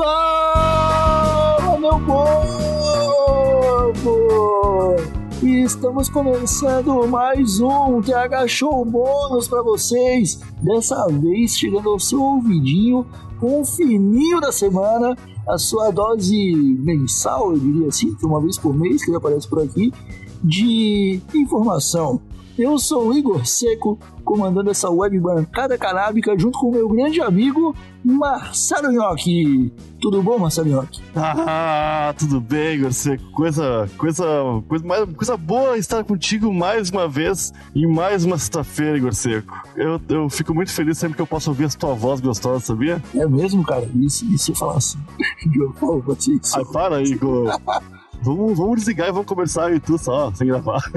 Fala, meu povo! Estamos começando mais um TH Show bônus para vocês. Dessa vez chegando ao seu ouvidinho com o fininho da semana, a sua dose mensal, eu diria assim, uma vez por mês que ele aparece por aqui, de informação eu sou o Igor Seco, comandando essa web bancada canábica junto com o meu grande amigo Marcelo Nhoque. Tudo bom, Marcelo Nhoque? Ah, tudo bem, Igor Seco. Coisa, coisa, coisa, mais, coisa boa estar contigo mais uma vez em mais uma sexta-feira, Igor Seco. Eu, eu fico muito feliz sempre que eu posso ouvir a tua voz gostosa, sabia? É mesmo, cara? Isso, isso eu falar assim. Eu falo pra ti. Ai, para, Igor. Vamos, vamos desligar e vamos conversar e tu só, sem gravar.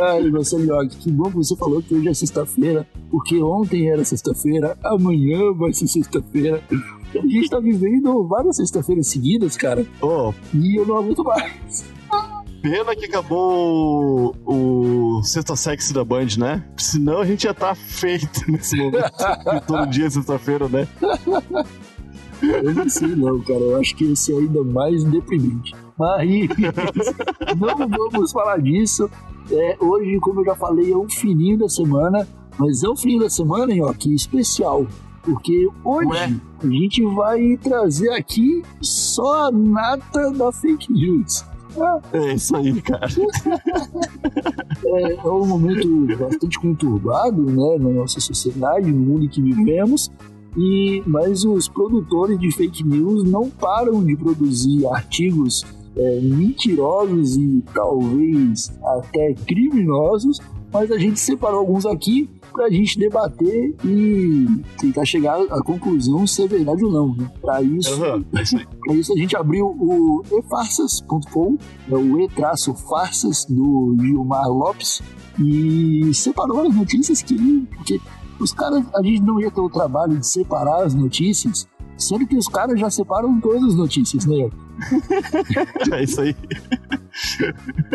Ai, Marcelo, que bom que você falou que hoje é sexta-feira, porque ontem era sexta-feira, amanhã vai ser sexta-feira. A gente tá vivendo várias sexta-feiras seguidas, cara. Oh. E eu não aguento mais. Pena que acabou o, o Sexta Sexy da Band, né? Senão a gente ia estar tá feito nesse momento. todo dia é sexta-feira, né? Eu não sei não, cara. Eu acho que esse é ainda mais deprimente. Mas não vamos falar disso. É, hoje, como eu já falei, é um fininho da semana. Mas é um fininho da semana, hein, ó, que especial. Porque hoje Ué? a gente vai trazer aqui só a nata da fake news. É isso aí, cara. É, é, um momento bastante conturbado né, na nossa sociedade, no mundo em que vivemos. E, mas os produtores de fake news não param de produzir artigos é, mentirosos e talvez até criminosos, mas a gente separou alguns aqui para a gente debater e tentar chegar à conclusão se é verdade ou não. Né? Para isso, uhum, isso a gente abriu o efarsas.com, é o e-farsas do Gilmar Lopes, e separou as notícias que, que os caras, a gente não ia ter o trabalho de separar as notícias, sendo que os caras já separam todas as notícias, né? é isso aí.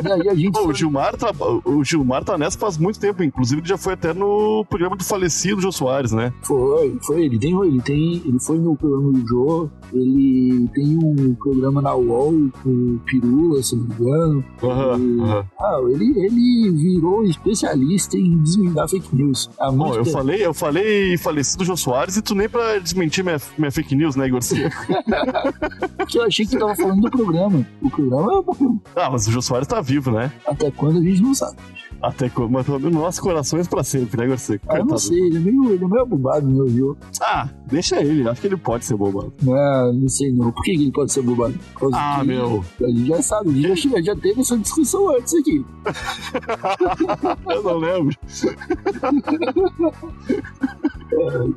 E aí a gente. Pô, o, Gilmar tá, o Gilmar tá nessa faz muito tempo, inclusive ele já foi até no programa do falecido Jô Soares, né? Foi, foi. Ele tem, ele tem. Ele foi no programa do Jô, ele tem um programa na UOL com o Pirula, se não me engano. Uhum, uhum. Ah, ele, ele virou especialista em desvendar fake news. Bom, eu falei, eu falei falecido Jô Soares e tu nem pra desmentir minha, minha fake news, né, Igor? Eu achei que tu tava falando do programa. O programa é o programa. Ah, mas o Jô Soares tá vivo, né? Até quando a gente não sabe. Até quando, mas nos nossos corações pra sempre, né, Garcia? Ah, eu não sei, ele é meio, ele é meio bobado, meu viu? Ah, deixa ele, acho que ele pode ser bobado. Não, não sei não. Por que ele pode ser bobado? Ah, meu. A gente já sabe, a gente já, já teve essa discussão antes aqui. eu não lembro.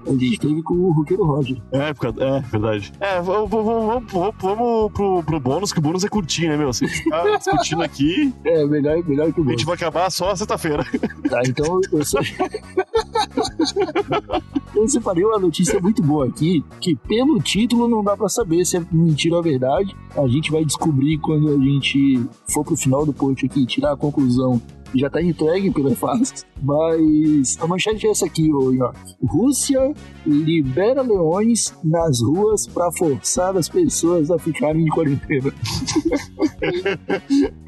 a gente teve com o Roqueiro Roger. É, é verdade. É, vamos, vamos, vamos, vamos pro, pro bônus, que o bônus é curtinho, né, meu? Se ficar discutindo aqui. É, melhor, melhor que o bônus. A gente vai acabar só sexta-feira. Tá, então eu só. eu separei uma notícia muito boa aqui, que pelo título não dá para saber se é mentira ou verdade. A gente vai descobrir quando a gente for pro final do post aqui, tirar a conclusão já tá entregue pela fase. Mas a manchete é essa aqui, ô York. Rússia libera leões nas ruas para forçar as pessoas a ficarem em quarentena.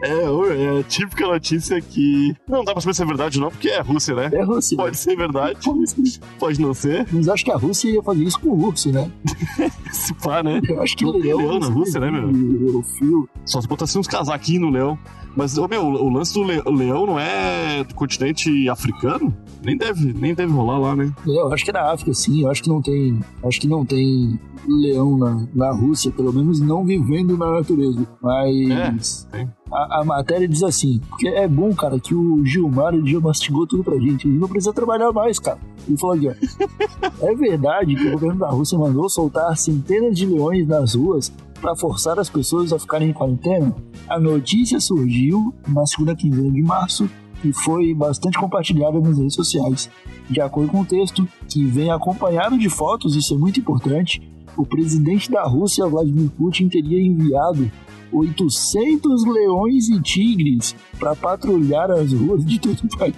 é, é a típica notícia que não dá pra saber se é verdade ou não, porque é Rússia, né? É Rússia. Pode ser verdade, pode, pode não ser. Mas acho que a Rússia ia fazer isso com o urso, né? se pá, né? Eu acho que o leão, leão na Rússia, né, meu? O fio. Só se botasse uns casaquinhos no leão. Mas, ô, meu, o lance do leão não é do continente africano? Nem deve, nem deve rolar lá, né? Eu acho que é da África, sim. Eu acho que não tem. Acho que não tem leão na, na Rússia, pelo menos não vivendo na natureza. Mas. É, a, a, matéria diz assim, porque é bom, cara, que o Gilmar ele já mastigou tudo pra gente. Ele não precisa trabalhar mais, cara. Ele falou aqui, ó. é verdade que o governo da Rússia mandou soltar centenas de leões nas ruas para forçar as pessoas a ficarem em quarentena? A notícia surgiu na segunda quinzena de março e foi bastante compartilhada nas redes sociais. De acordo com o texto, que vem acompanhado de fotos, isso é muito importante, o presidente da Rússia, Vladimir Putin, teria enviado 800 leões e tigres para patrulhar as ruas de todo o país.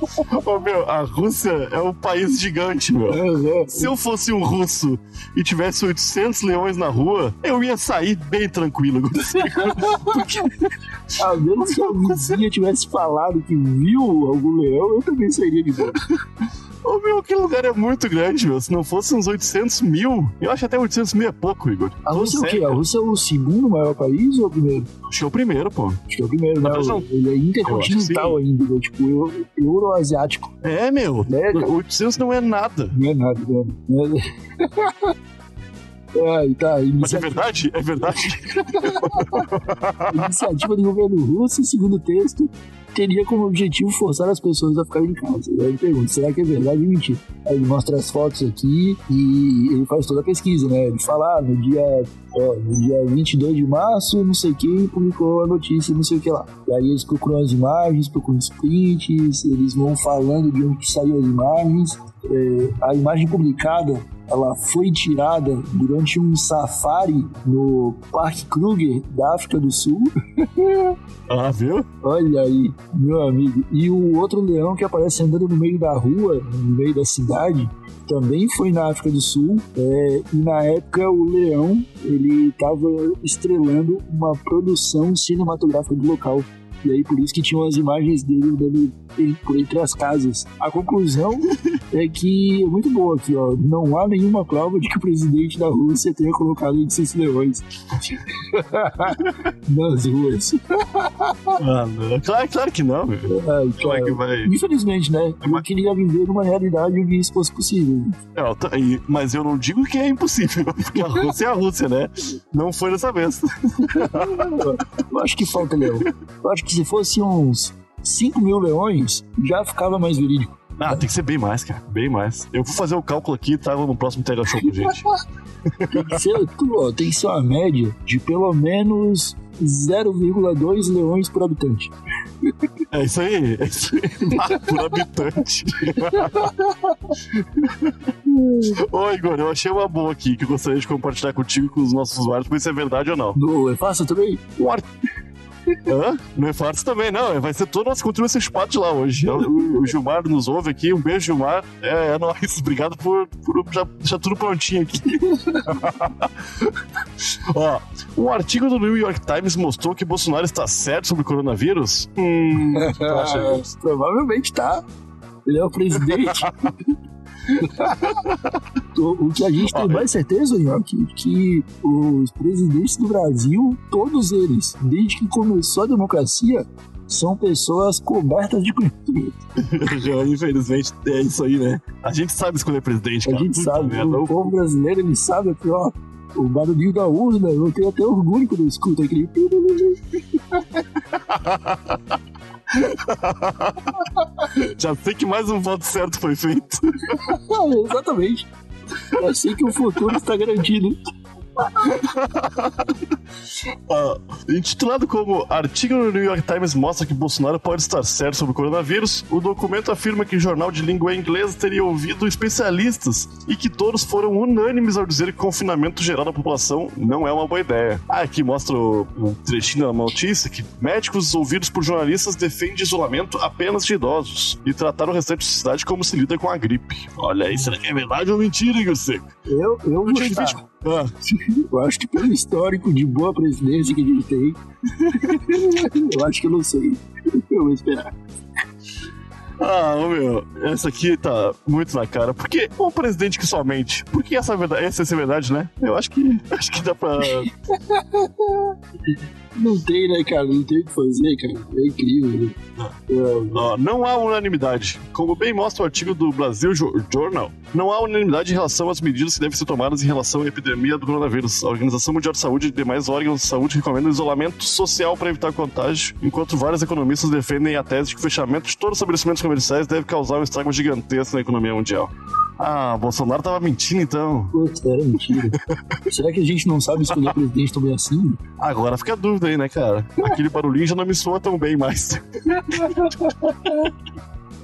Ô, meu, a Rússia é um país gigante, meu. É, é. Se eu fosse um russo e tivesse 800 leões na rua, eu ia sair bem tranquilo. A menos que a vizinha tivesse falado que viu algum leão, eu também sairia de boa. Ô, meu, aquele lugar é muito grande, meu. Se não fosse uns 800 mil, eu acho até 800 mil é pouco, Igor. A Rússia é o quê? A Rússia é o segundo maior país ou o primeiro? Acho que é o primeiro, pô. Acho que é o primeiro, né? Não. Ele é intercontinental ainda, né? tipo eu- euroasiático. É, meu. É, cara. 800 não é nada. Não é nada, né? É, e tá, Mas é verdade? É verdade? iniciativa do governo russo, segundo o texto, teria como objetivo forçar as pessoas a ficarem em casa. Aí eu pergunto, será que é verdade ou mentira? Aí ele mostra as fotos aqui e ele faz toda a pesquisa, né? Ele fala, ah, no dia, ó, no dia 22 de março, não sei quem publicou a notícia, não sei o que lá. E aí eles procuram as imagens, procuram os prints, eles vão falando de onde saiu as imagens. É, a imagem publicada ela foi tirada durante um safari no Parque Kruger da África do Sul. Ah, viu? Olha aí, meu amigo. E o outro leão que aparece andando no meio da rua, no meio da cidade, também foi na África do Sul. É, e na época o leão ele estava estrelando uma produção cinematográfica do local. E aí por isso que tinham as imagens dele andando entre as casas. A conclusão é que é muito boa aqui, ó. Não há nenhuma prova de que o presidente da Rússia tenha colocado esses leões nas ruas. Ah, não. Claro, claro que não, meu. Ai, Como é cara. que vai? Infelizmente, né? Eu queria viver numa realidade onde isso fosse possível. Não, e- mas eu não digo que é impossível, porque a Rússia é a Rússia, né? Não foi dessa vez. Eu acho que falta leão. Eu acho que se fosse uns 5 mil leões, já ficava mais verídico. Ah, tem que ser bem mais, cara. Bem mais. Eu vou fazer o cálculo aqui e trago no próximo Tega Show pra gente. Tem que ser, ó, tem que ser uma média de pelo menos 0,2 leões por habitante. É isso aí, é isso aí. Ah, Por habitante. Ô, Igor, eu achei uma boa aqui que eu gostaria de compartilhar contigo e com os nossos usuários, ver se é verdade ou não. No, é fácil também? Um ar... Hã? Não é fácil também, não. Vai ser todo nosso conteúdo esse de lá hoje. O, o Gilmar nos ouve aqui. Um beijo, Gilmar. É, é nóis. Obrigado por, por já deixar tudo prontinho aqui. Ó, um artigo do New York Times mostrou que Bolsonaro está certo sobre o coronavírus? Hum? Provavelmente tá. Ele é o presidente. O, que a gente tem mais certeza, Nhoque, que os presidentes do Brasil, todos eles, desde que começou a democracia, são pessoas cobertas de conhecimento. Infelizmente, é isso aí, né? A gente sabe escolher presidente, A cara. gente Puta sabe, merda. o povo brasileiro, ele sabe aqui, ó. O barulhinho da urna, eu tenho até orgulho quando eu escuto aquele. Já sei que mais um voto certo foi feito. Exatamente. Eu sei que o futuro está garantido. Ó, intitulado como Artigo no New York Times mostra que Bolsonaro pode estar certo sobre o coronavírus, o documento afirma que o jornal de língua inglesa teria ouvido especialistas e que todos foram unânimes ao dizer que o confinamento geral da população não é uma boa ideia. Ah, aqui mostra o, um trechinho da notícia que médicos ouvidos por jornalistas defendem isolamento apenas de idosos e tratar o restante da sociedade como se lida com a gripe. Olha aí, será que é verdade ou mentira, Igor Seco? Eu, eu vou visto- Ah, Eu acho que pelo histórico de boa presidência que a gente tem, eu acho que eu não sei. Eu vou esperar. Ah, meu, essa aqui tá muito na cara. Porque um presidente que somente. Porque essa é verdade, essa é a verdade, né? Eu acho que acho que dá pra. Não tem, né, cara? Não tem o que fazer, cara. É incrível. Né? É, Ó, não há unanimidade. Como bem mostra o artigo do Brasil Jo- Journal, não há unanimidade em relação às medidas que devem ser tomadas em relação à epidemia do coronavírus. A Organização Mundial de Saúde e demais órgãos de saúde recomendam isolamento social para evitar contágio, enquanto vários economistas defendem a tese de que o fechamento de todos os estabelecimentos comerciais deve causar um estrago gigantesco na economia mundial. Ah, Bolsonaro tava mentindo então. Putz, era mentira. Será que a gente não sabe escolher presidente também assim? Agora fica a dúvida aí, né, cara? Aquele barulhinho já não me soa tão bem mais.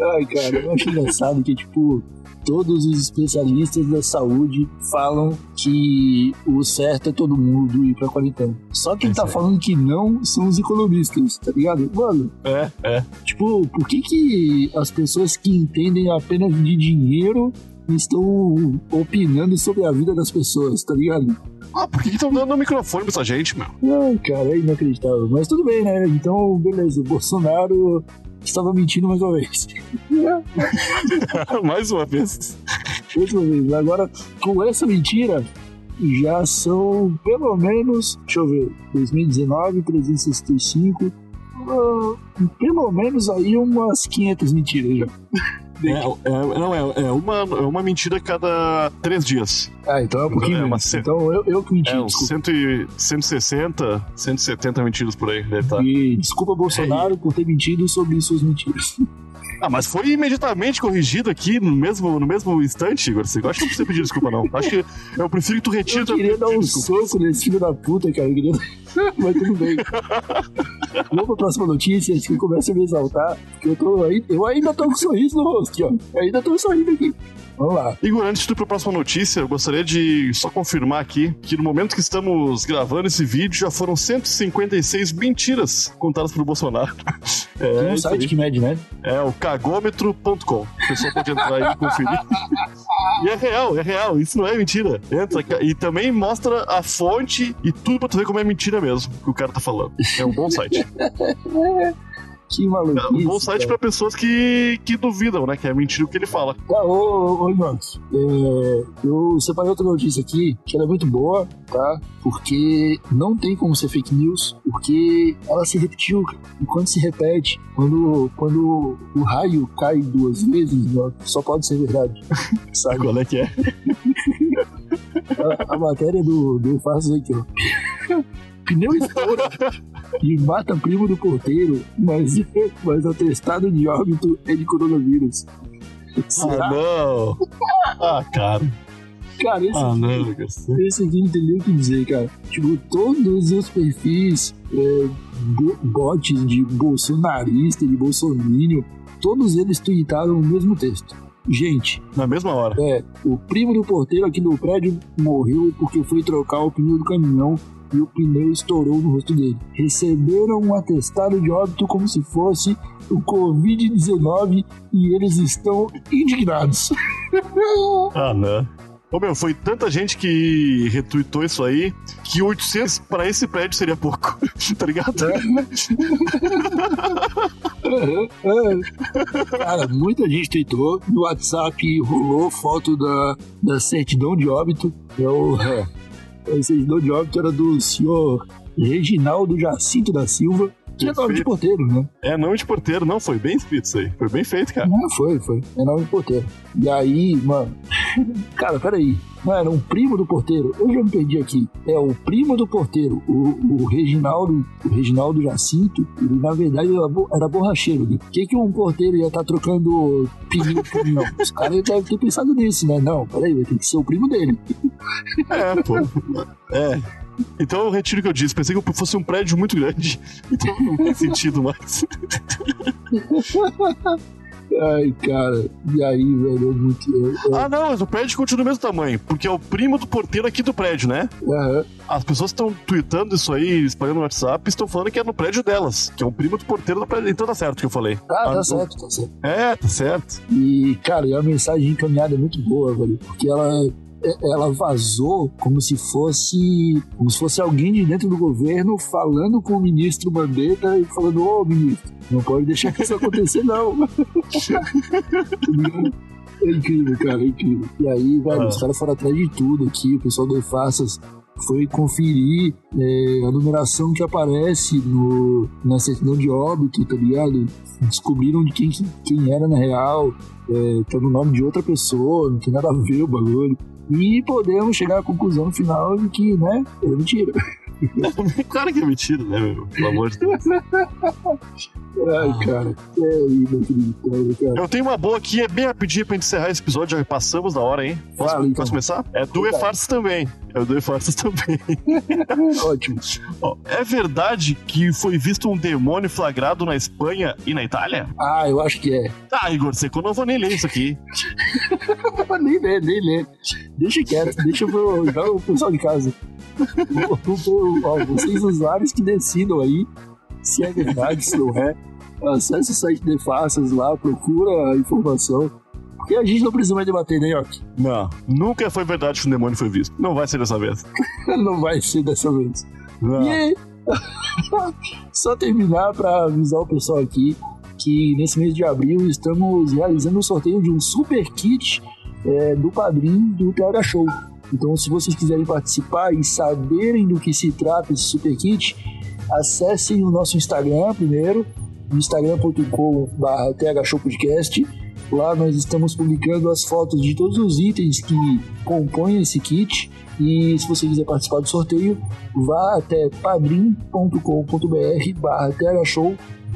Ai, cara, eu acho engraçado que, tipo, todos os especialistas da saúde falam que o certo é todo mundo ir pra quarentena. Só quem É tá certo. falando que não são os economistas, tá ligado? Mano, É, é. tipo, por que que as pessoas que entendem apenas de dinheiro estão opinando sobre a vida das pessoas, tá ligado? Ah, por que estão dando o microfone pra essa gente, meu? Ai, cara, é inacreditável. Mas tudo bem, né? Então, beleza. O Bolsonaro estava mentindo mais uma vez. Mais uma vez. Mais uma vez. Agora, com essa mentira, já são pelo menos, deixa eu ver, 2019, 365, ah, pelo menos aí umas 500 mentiras já. É, é- não, é, é uma, é uma mentira a cada três dias. Ah, então é um pouquinho É, Então eu, eu que menti, É, uns desculpa. 100 e- 160, 170 mentiras por aí, deve estar. E desculpa, Bolsonaro, por ter mentido sobre suas mentiras. Ah, mas foi imediatamente corrigido aqui no mesmo, no mesmo instante, Igor. Acho que não precisa pedir desculpa, não. Acho que eu prefiro que tu retire Eu queria dar um desculpa. soco nesse filho da puta, cara. Eu queria... Mas tudo bem. Vamos pra próxima notícia, antes que comece a me exaltar. Porque eu, tô aí, eu ainda tô com um sorriso no rosto, aqui, ó. Eu ainda tô sorrindo aqui. Vamos lá. Igor, antes de ir para a próxima notícia, eu gostaria de só confirmar aqui que no momento que estamos gravando esse vídeo já foram 156 mentiras contadas pelo Bolsonaro. Tem É, um isso site aí. que mede, né? é o cagômetro.com. O pessoal pode entrar aí e conferir. E é real, é real, isso não é mentira. Entra e também mostra a fonte e tudo pra tu ver como é mentira mesmo que o cara tá falando. É um bom site. Que É maluquice. um bom site pra pessoas que, que duvidam, né? Que é mentira o que ele fala. Tá, ô, ô, é, eu separei outra notícia aqui, que ela é muito boa, tá? Porque não tem como ser fake news, porque ela se repetiu. E quando se repete, quando, quando o raio cai duas vezes, ó, só pode ser verdade, sabe? Qual é que é? A, a matéria do, do Farsos aqui, ó. Pneu estoura e mata primo do porteiro, mas, mas atestado de óbito é de coronavírus. Será? Ah, não! Ah, cara. Cara, esse, Ah, não, Garcia. esse aqui não tem nem o que dizer, cara. Tipo, todos os perfis é, bo- bots de bolsonarista, de bolsomínio, todos eles tweetaram o mesmo texto. Gente, Na mesma hora. é, o primo do porteiro aqui do prédio morreu porque foi trocar o pneu do caminhão e o pneu estourou no rosto dele. Receberam um atestado de óbito como se fosse o Covid-19 e eles estão indignados. Ah, não. Ô, meu, foi tanta gente que retweetou isso aí que 800 pra esse prédio seria pouco, tá ligado? Cara, muita gente tweetou. No WhatsApp rolou foto da, da certidão de óbito. É certidão de óbito era do senhor Reginaldo Jacinto da Silva, é nome de porteiro, né? É, nome de porteiro, não, foi bem escrito isso aí. Foi bem feito, cara. Não, foi, foi. É nome de porteiro. E aí, mano. Cara, peraí. Era um primo do porteiro? Eu já me perdi aqui. É o primo do porteiro, o, o Reginaldo, o Reginaldo Jacinto, ele na verdade era, bo- era borracheiro. Né? Por que, que um porteiro ia estar trocando pneu por não? Os caras devem ter pensado nisso, né? Não, peraí, vai ter que ser o primo dele. É, pô. É. Então eu retiro o que eu disse. Pensei que fosse um prédio muito grande. Então não faz sentido mais. Ai, cara. E aí, velho, é muito. é- Ah, não, mas o prédio continua do mesmo tamanho. Porque é o primo do porteiro aqui do prédio, né? é, As pessoas estão tweetando isso aí, espalhando no WhatsApp, e estão falando que é no prédio delas, que é o primo do porteiro do prédio. Então tá certo o que eu falei. Ah, tá não- certo, tá certo. É, tá certo. E, cara, e a mensagem encaminhada é muito boa, velho. Porque ela, ela vazou como se fosse. Como se fosse alguém de dentro do governo falando com o ministro Mandetta e falando, ô ministro, não pode deixar que isso acontecer, não. é incrível, cara, é incrível. E aí, velho, Ah. os caras foram atrás de tudo aqui, o pessoal do EFASAS foi conferir é, a numeração que aparece no, na certidão de óbito, tá ligado? Descobriram de quem, quem era na real, é, tá no nome de outra pessoa, não tem nada a ver o bagulho. E podemos chegar à conclusão final de que, né, é mentira. claro que é mentira, né, meu? Pelo amor de Deus. Ai, cara, é inacreditável, cara. Eu tenho uma boa aqui, é bem rapidinho pra encerrar esse episódio, já passamos da hora, hein? Posso, Fala, então. posso começar? É do E-Farts também. É do E-Farts também. Ótimo. Ó, é verdade que foi visto um demônio flagrado na Espanha e na Itália? Ah, eu acho que é. Ah, Igor Seco, eu não vou nem ler isso aqui. nem ler, nem ler. Deixa quieto, deixa pro, o pessoal de casa. Ó, vocês usuários que decidam aí se é verdade, se não é. Acesse o site de Faças lá, procura a informação. Porque a gente não precisa mais debater, né, York? Não, nunca foi verdade que um demônio foi visto. Não vai ser dessa vez. Não vai ser dessa vez. Não. E só terminar para avisar o pessoal aqui que nesse mês de abril estamos realizando um sorteio de um super kit é, do padrinho do TH Show. Então, se vocês quiserem participar e saberem do que se trata esse super kit, acessem o nosso Instagram primeiro, instagram.com.br thshowpodcast. Lá nós estamos publicando as fotos de todos os itens que compõem esse kit. E se você quiser participar do sorteio, vá até padrim.com.br barra.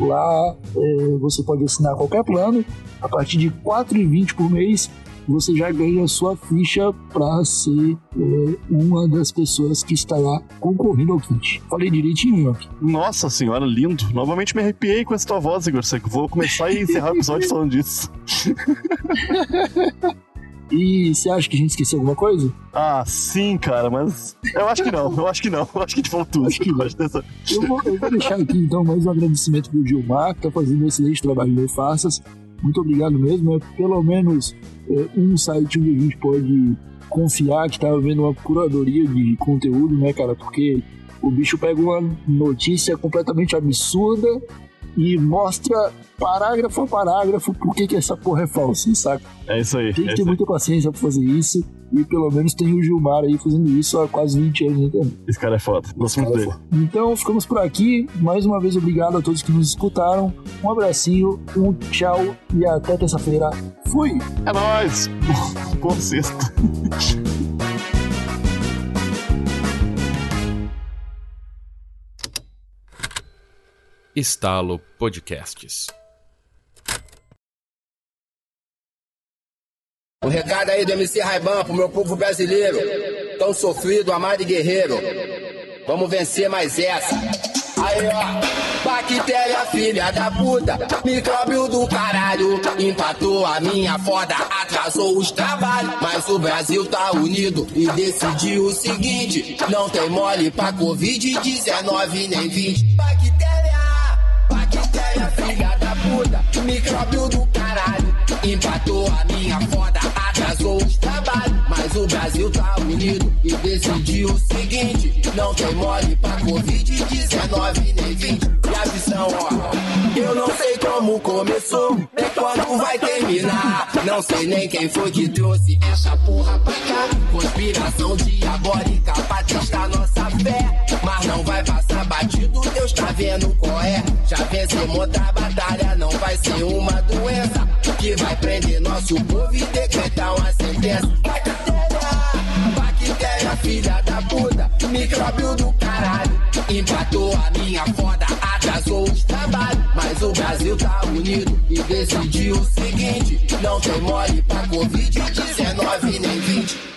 Lá é, você pode assinar qualquer plano. A partir de R$ 4,20 por mês, você já ganha a sua ficha para ser é, uma das pessoas que estará concorrendo ao kit. Falei direitinho, York? Nossa senhora, lindo. Novamente me arrepiei com essa tua voz, Igor Seco. Vou começar e encerrar o episódio falando disso. E você acha que a gente esqueceu alguma coisa? Ah, sim, cara, mas. Eu acho que não, eu acho que não. Eu acho que a gente falou tudo. Acho que não. Eu vou, eu vou deixar aqui então mais um agradecimento pro Gilmar, que tá fazendo um excelente trabalho no Faças. Muito obrigado mesmo. É pelo menos é, um site onde a gente pode confiar que tá havendo uma curadoria de conteúdo, né, cara? Porque o bicho pega uma notícia completamente absurda e mostra parágrafo a parágrafo por que, que essa porra é falsa, saca? É isso aí. Tem é que ter isso aí. muita paciência pra fazer isso. E pelo menos tem o Gilmar aí fazendo isso há quase 20 anos, né? Esse cara é foda. Gosto muito dele. Então ficamos por aqui. Mais uma vez, obrigado a todos que nos escutaram. Um abracinho, um tchau e até terça-feira. Fui! É nóis! Bom sexto. Estalo Podcasts. Um recado aí do MC Raiban pro meu povo brasileiro, tão sofrido, amado e guerreiro. Vamos vencer mais essa. Aí ó, bactéria filha da puta, micróbio do caralho, empatou a minha foda, atrasou os trabalhos. Mas o Brasil tá unido e decidiu o seguinte: não tem mole pra Covid-19 nem 20. Bactéria, bactéria filha da puta, micróbio do caralho, empatou a minha foda, atrasou os trabalhos. Mas o Brasil tá unido e decidiu o seguinte: não tem mole pra Covid-19 nem 20. E a visão, ó, eu não sei como começou, nem quando vai terminar. Não sei nem quem foi que trouxe essa porra pra cá. Conspiração diabólica pra testar nossa fé. Mas não vai passar batido, Deus tá vendo qual é. Já vencemos outra batalha, não vai ser uma doença que vai prender nosso povo e decretar uma sentença. Bactéria, bactéria, filha da puta, micróbio do caralho. Empatou a minha foda, atrasou os trabalhos. Mas o Brasil tá unido e decidiu o seguinte: não tem mole pra Covid-19 nem 20.